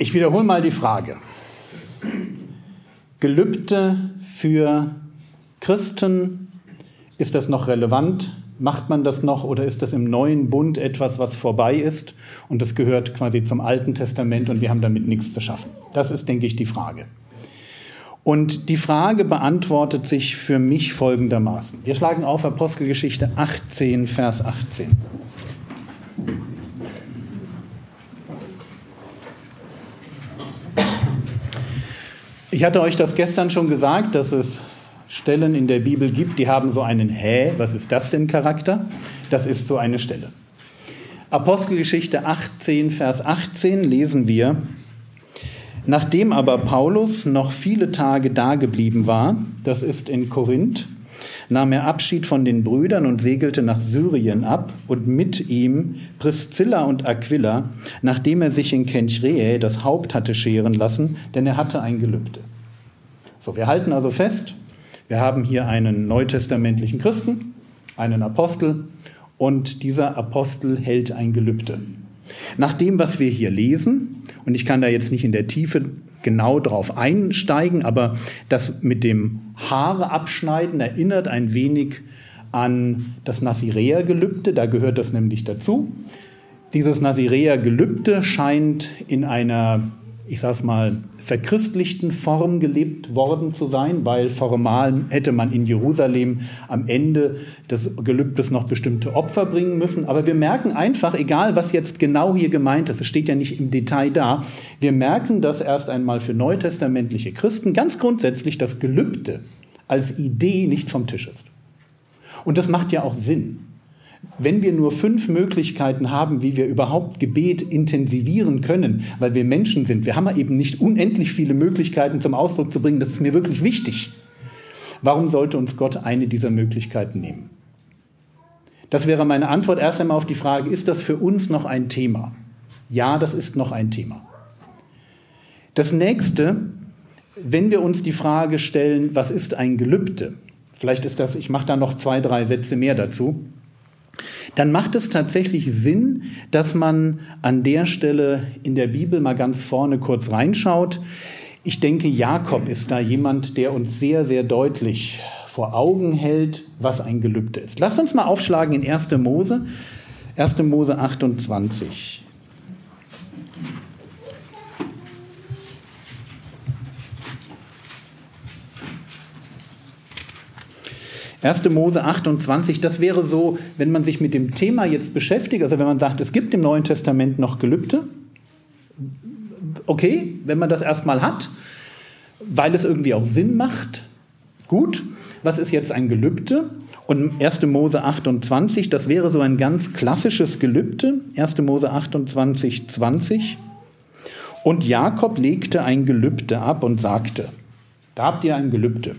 Ich wiederhole mal die Frage. Gelübde für Christen, ist das noch relevant? Macht man das noch oder ist das im neuen Bund etwas, was vorbei ist und das gehört quasi zum Alten Testament und wir haben damit nichts zu schaffen? Das ist, denke ich, die Frage. Und die Frage beantwortet sich für mich folgendermaßen. Wir schlagen auf Apostelgeschichte 18, Vers 18. Ich hatte euch das gestern schon gesagt, dass es Stellen in der Bibel gibt, die haben so einen Hä, was ist das denn Charakter? Das ist so eine Stelle. Apostelgeschichte 18, Vers 18 lesen wir, Nachdem aber Paulus noch viele Tage dageblieben war, das ist in Korinth, nahm er Abschied von den Brüdern und segelte nach Syrien ab und mit ihm Priscilla und Aquila, nachdem er sich in Kenchreae das Haupt hatte scheren lassen, denn er hatte ein Gelübde. So, wir halten also fest, wir haben hier einen neutestamentlichen Christen, einen Apostel und dieser Apostel hält ein Gelübde. Nach dem, was wir hier lesen, und ich kann da jetzt nicht in der Tiefe genau drauf einsteigen, aber das mit dem Haare abschneiden erinnert ein wenig an das Nazirea-Gelübde, da gehört das nämlich dazu. Dieses Nazirea-Gelübde scheint in einer ich sag's mal, verchristlichten Form gelebt worden zu sein, weil formal hätte man in Jerusalem am Ende des Gelübdes noch bestimmte Opfer bringen müssen. Aber wir merken einfach, egal was jetzt genau hier gemeint ist, es steht ja nicht im Detail da, wir merken, dass erst einmal für neutestamentliche Christen ganz grundsätzlich das Gelübde als Idee nicht vom Tisch ist. Und das macht ja auch Sinn wenn wir nur fünf Möglichkeiten haben, wie wir überhaupt Gebet intensivieren können, weil wir Menschen sind, wir haben eben nicht unendlich viele Möglichkeiten zum Ausdruck zu bringen, das ist mir wirklich wichtig. Warum sollte uns Gott eine dieser Möglichkeiten nehmen? Das wäre meine Antwort erst einmal auf die Frage, ist das für uns noch ein Thema? Ja, das ist noch ein Thema. Das nächste, wenn wir uns die Frage stellen, was ist ein Gelübde? Vielleicht ist das, ich mache da noch zwei, drei Sätze mehr dazu dann macht es tatsächlich Sinn, dass man an der Stelle in der Bibel mal ganz vorne kurz reinschaut. Ich denke, Jakob ist da jemand, der uns sehr, sehr deutlich vor Augen hält, was ein Gelübde ist. Lasst uns mal aufschlagen in 1. Mose, 1. Mose 28. 1. Mose 28, das wäre so, wenn man sich mit dem Thema jetzt beschäftigt, also wenn man sagt, es gibt im Neuen Testament noch Gelübde, okay, wenn man das erstmal hat, weil es irgendwie auch Sinn macht, gut. Was ist jetzt ein Gelübde? Und 1. Mose 28, das wäre so ein ganz klassisches Gelübde, 1. Mose 28, 20. Und Jakob legte ein Gelübde ab und sagte, da habt ihr ein Gelübde.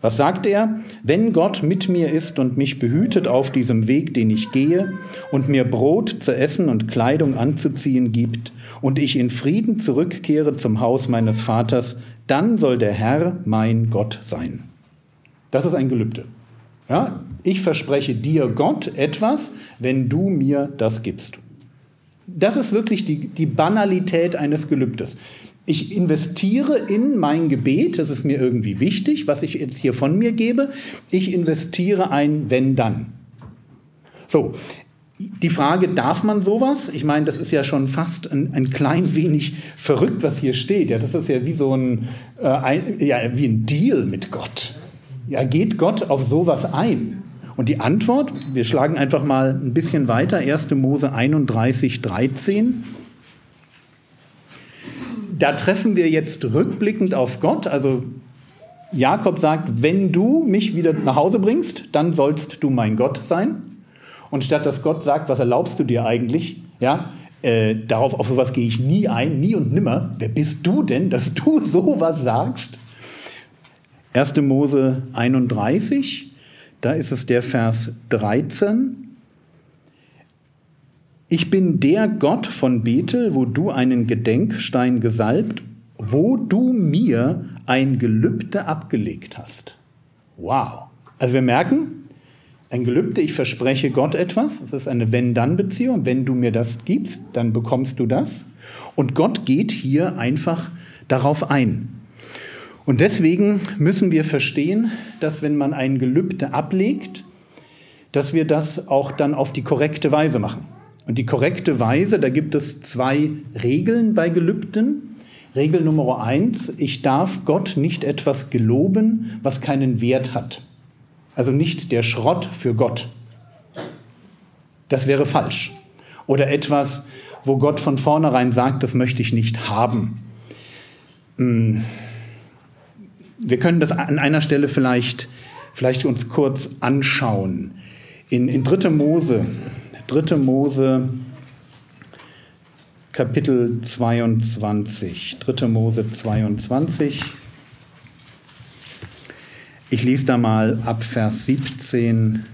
Was sagt er? Wenn Gott mit mir ist und mich behütet auf diesem Weg, den ich gehe, und mir Brot zu essen und Kleidung anzuziehen gibt, und ich in Frieden zurückkehre zum Haus meines Vaters, dann soll der Herr mein Gott sein. Das ist ein Gelübde. Ja, ich verspreche dir Gott etwas, wenn du mir das gibst. Das ist wirklich die, die Banalität eines Gelübdes ich investiere in mein Gebet, das ist mir irgendwie wichtig, was ich jetzt hier von mir gebe. Ich investiere ein wenn dann. So, die Frage, darf man sowas? Ich meine, das ist ja schon fast ein, ein klein wenig verrückt, was hier steht. Ja, das ist ja wie so ein, äh, ein, ja, wie ein Deal mit Gott. Ja, geht Gott auf sowas ein? Und die Antwort, wir schlagen einfach mal ein bisschen weiter, 1. Mose 31, 13 da treffen wir jetzt rückblickend auf Gott. Also Jakob sagt, wenn du mich wieder nach Hause bringst, dann sollst du mein Gott sein. Und statt dass Gott sagt, was erlaubst du dir eigentlich, ja, Äh, darauf, auf sowas gehe ich nie ein, nie und nimmer. Wer bist du denn, dass du sowas sagst? 1. Mose 31, da ist es der Vers 13. Ich bin der Gott von Bethel, wo du einen Gedenkstein gesalbt, wo du mir ein Gelübde abgelegt hast. Wow. Also wir merken, ein Gelübde, ich verspreche Gott etwas, das ist eine Wenn-Dann-Beziehung. Wenn du mir das gibst, dann bekommst du das. Und Gott geht hier einfach darauf ein. Und deswegen müssen wir verstehen, dass wenn man ein Gelübde ablegt, dass wir das auch dann auf die korrekte Weise machen. Und die korrekte Weise, da gibt es zwei Regeln bei Gelübden. Regel Nummer eins, ich darf Gott nicht etwas geloben, was keinen Wert hat. Also nicht der Schrott für Gott. Das wäre falsch. Oder etwas, wo Gott von vornherein sagt, das möchte ich nicht haben. Hm. Wir können das an einer Stelle vielleicht, vielleicht uns kurz anschauen. In, in 3. Mose 3. Mose Kapitel 22. 3. Mose 22. Ich lese da mal ab Vers 17.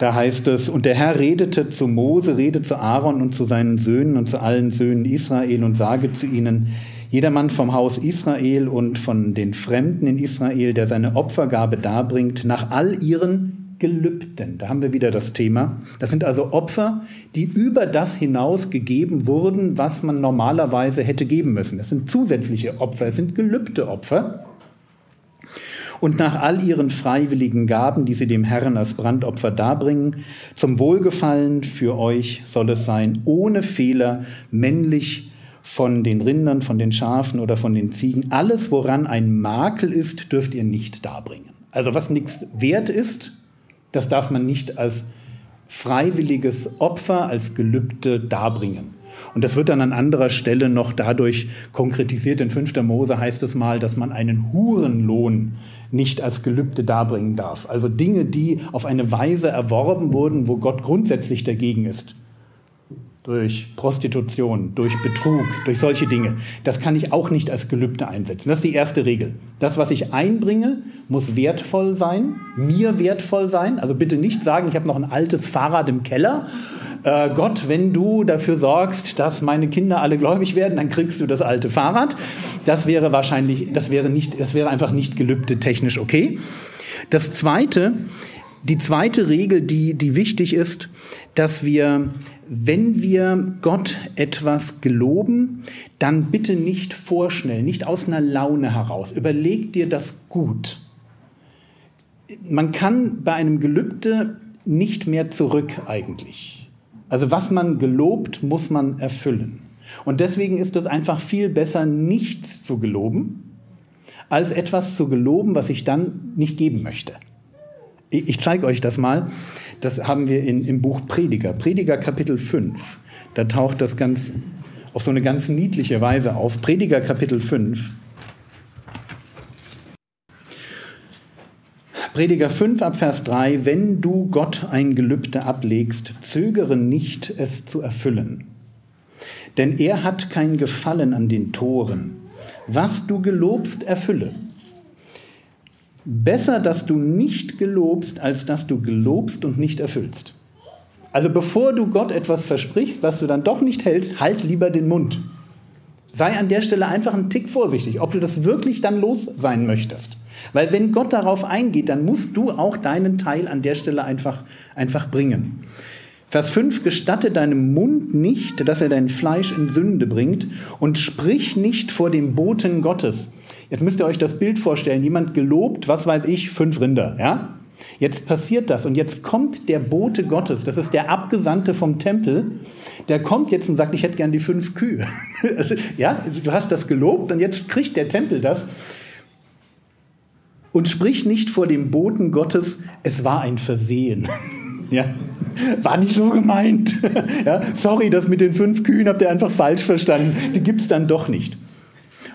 Da heißt es, und der Herr redete zu Mose, rede zu Aaron und zu seinen Söhnen und zu allen Söhnen Israel und sage zu ihnen, Jedermann vom Haus Israel und von den Fremden in Israel, der seine Opfergabe darbringt, nach all ihren Gelübden. Da haben wir wieder das Thema. Das sind also Opfer, die über das hinaus gegeben wurden, was man normalerweise hätte geben müssen. Das sind zusätzliche Opfer, es sind Gelübdeopfer. Und nach all ihren freiwilligen Gaben, die sie dem Herrn als Brandopfer darbringen, zum Wohlgefallen für euch soll es sein, ohne Fehler, männlich, von den Rindern, von den Schafen oder von den Ziegen. Alles, woran ein Makel ist, dürft ihr nicht darbringen. Also was nichts wert ist, das darf man nicht als freiwilliges Opfer, als Gelübde darbringen. Und das wird dann an anderer Stelle noch dadurch konkretisiert. In 5. Mose heißt es mal, dass man einen Hurenlohn nicht als Gelübde darbringen darf. Also Dinge, die auf eine Weise erworben wurden, wo Gott grundsätzlich dagegen ist durch Prostitution, durch Betrug, durch solche Dinge. Das kann ich auch nicht als Gelübde einsetzen. Das ist die erste Regel. Das, was ich einbringe, muss wertvoll sein, mir wertvoll sein. Also bitte nicht sagen, ich habe noch ein altes Fahrrad im Keller. Äh, Gott, wenn du dafür sorgst, dass meine Kinder alle gläubig werden, dann kriegst du das alte Fahrrad. Das wäre wahrscheinlich, das wäre nicht, das wäre einfach nicht gelübde technisch okay. Das zweite, die zweite Regel, die, die wichtig ist, dass wir wenn wir Gott etwas geloben, dann bitte nicht vorschnell, nicht aus einer Laune heraus. Überleg dir das gut. Man kann bei einem Gelübde nicht mehr zurück eigentlich. Also was man gelobt, muss man erfüllen. Und deswegen ist es einfach viel besser, nichts zu geloben, als etwas zu geloben, was ich dann nicht geben möchte. Ich zeige euch das mal. Das haben wir in, im Buch Prediger, Prediger Kapitel 5. Da taucht das ganz auf so eine ganz niedliche Weise auf. Prediger Kapitel 5. Prediger 5 ab Vers 3, wenn du Gott ein Gelübde ablegst, zögere nicht, es zu erfüllen. Denn er hat kein Gefallen an den Toren. Was du gelobst, erfülle. Besser, dass du nicht gelobst, als dass du gelobst und nicht erfüllst. Also bevor du Gott etwas versprichst, was du dann doch nicht hältst, halt lieber den Mund. Sei an der Stelle einfach ein Tick vorsichtig, ob du das wirklich dann los sein möchtest. Weil wenn Gott darauf eingeht, dann musst du auch deinen Teil an der Stelle einfach, einfach bringen. Vers 5, gestatte deinem Mund nicht, dass er dein Fleisch in Sünde bringt und sprich nicht vor dem Boten Gottes. Jetzt müsst ihr euch das Bild vorstellen. Jemand gelobt, was weiß ich, fünf Rinder, ja? Jetzt passiert das und jetzt kommt der Bote Gottes, das ist der Abgesandte vom Tempel, der kommt jetzt und sagt, ich hätte gern die fünf Kühe. ja, du hast das gelobt und jetzt kriegt der Tempel das. Und sprich nicht vor dem Boten Gottes, es war ein Versehen. ja, war nicht so gemeint. ja, sorry, das mit den fünf Kühen habt ihr einfach falsch verstanden. Die gibt es dann doch nicht.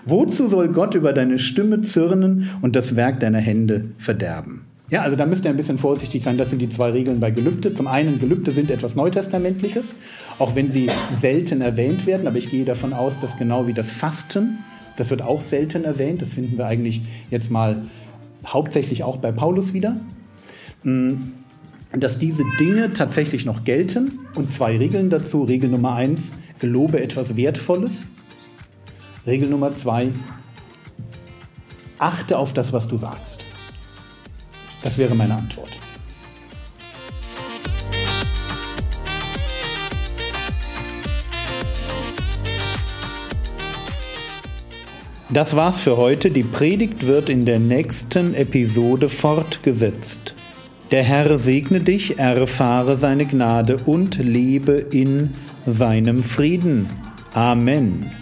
Wozu soll Gott über deine Stimme zürnen und das Werk deiner Hände verderben? Ja, also da müsst ihr ein bisschen vorsichtig sein. Das sind die zwei Regeln bei Gelübde. Zum einen, Gelübde sind etwas Neutestamentliches, auch wenn sie selten erwähnt werden. Aber ich gehe davon aus, dass genau wie das Fasten, das wird auch selten erwähnt. Das finden wir eigentlich jetzt mal hauptsächlich auch bei Paulus wieder. Mm, dass diese Dinge tatsächlich noch gelten und zwei Regeln dazu. Regel Nummer eins, gelobe etwas Wertvolles. Regel Nummer zwei, achte auf das, was du sagst. Das wäre meine Antwort. Das war's für heute. Die Predigt wird in der nächsten Episode fortgesetzt. Der Herr segne dich, erfahre seine Gnade und lebe in seinem Frieden. Amen.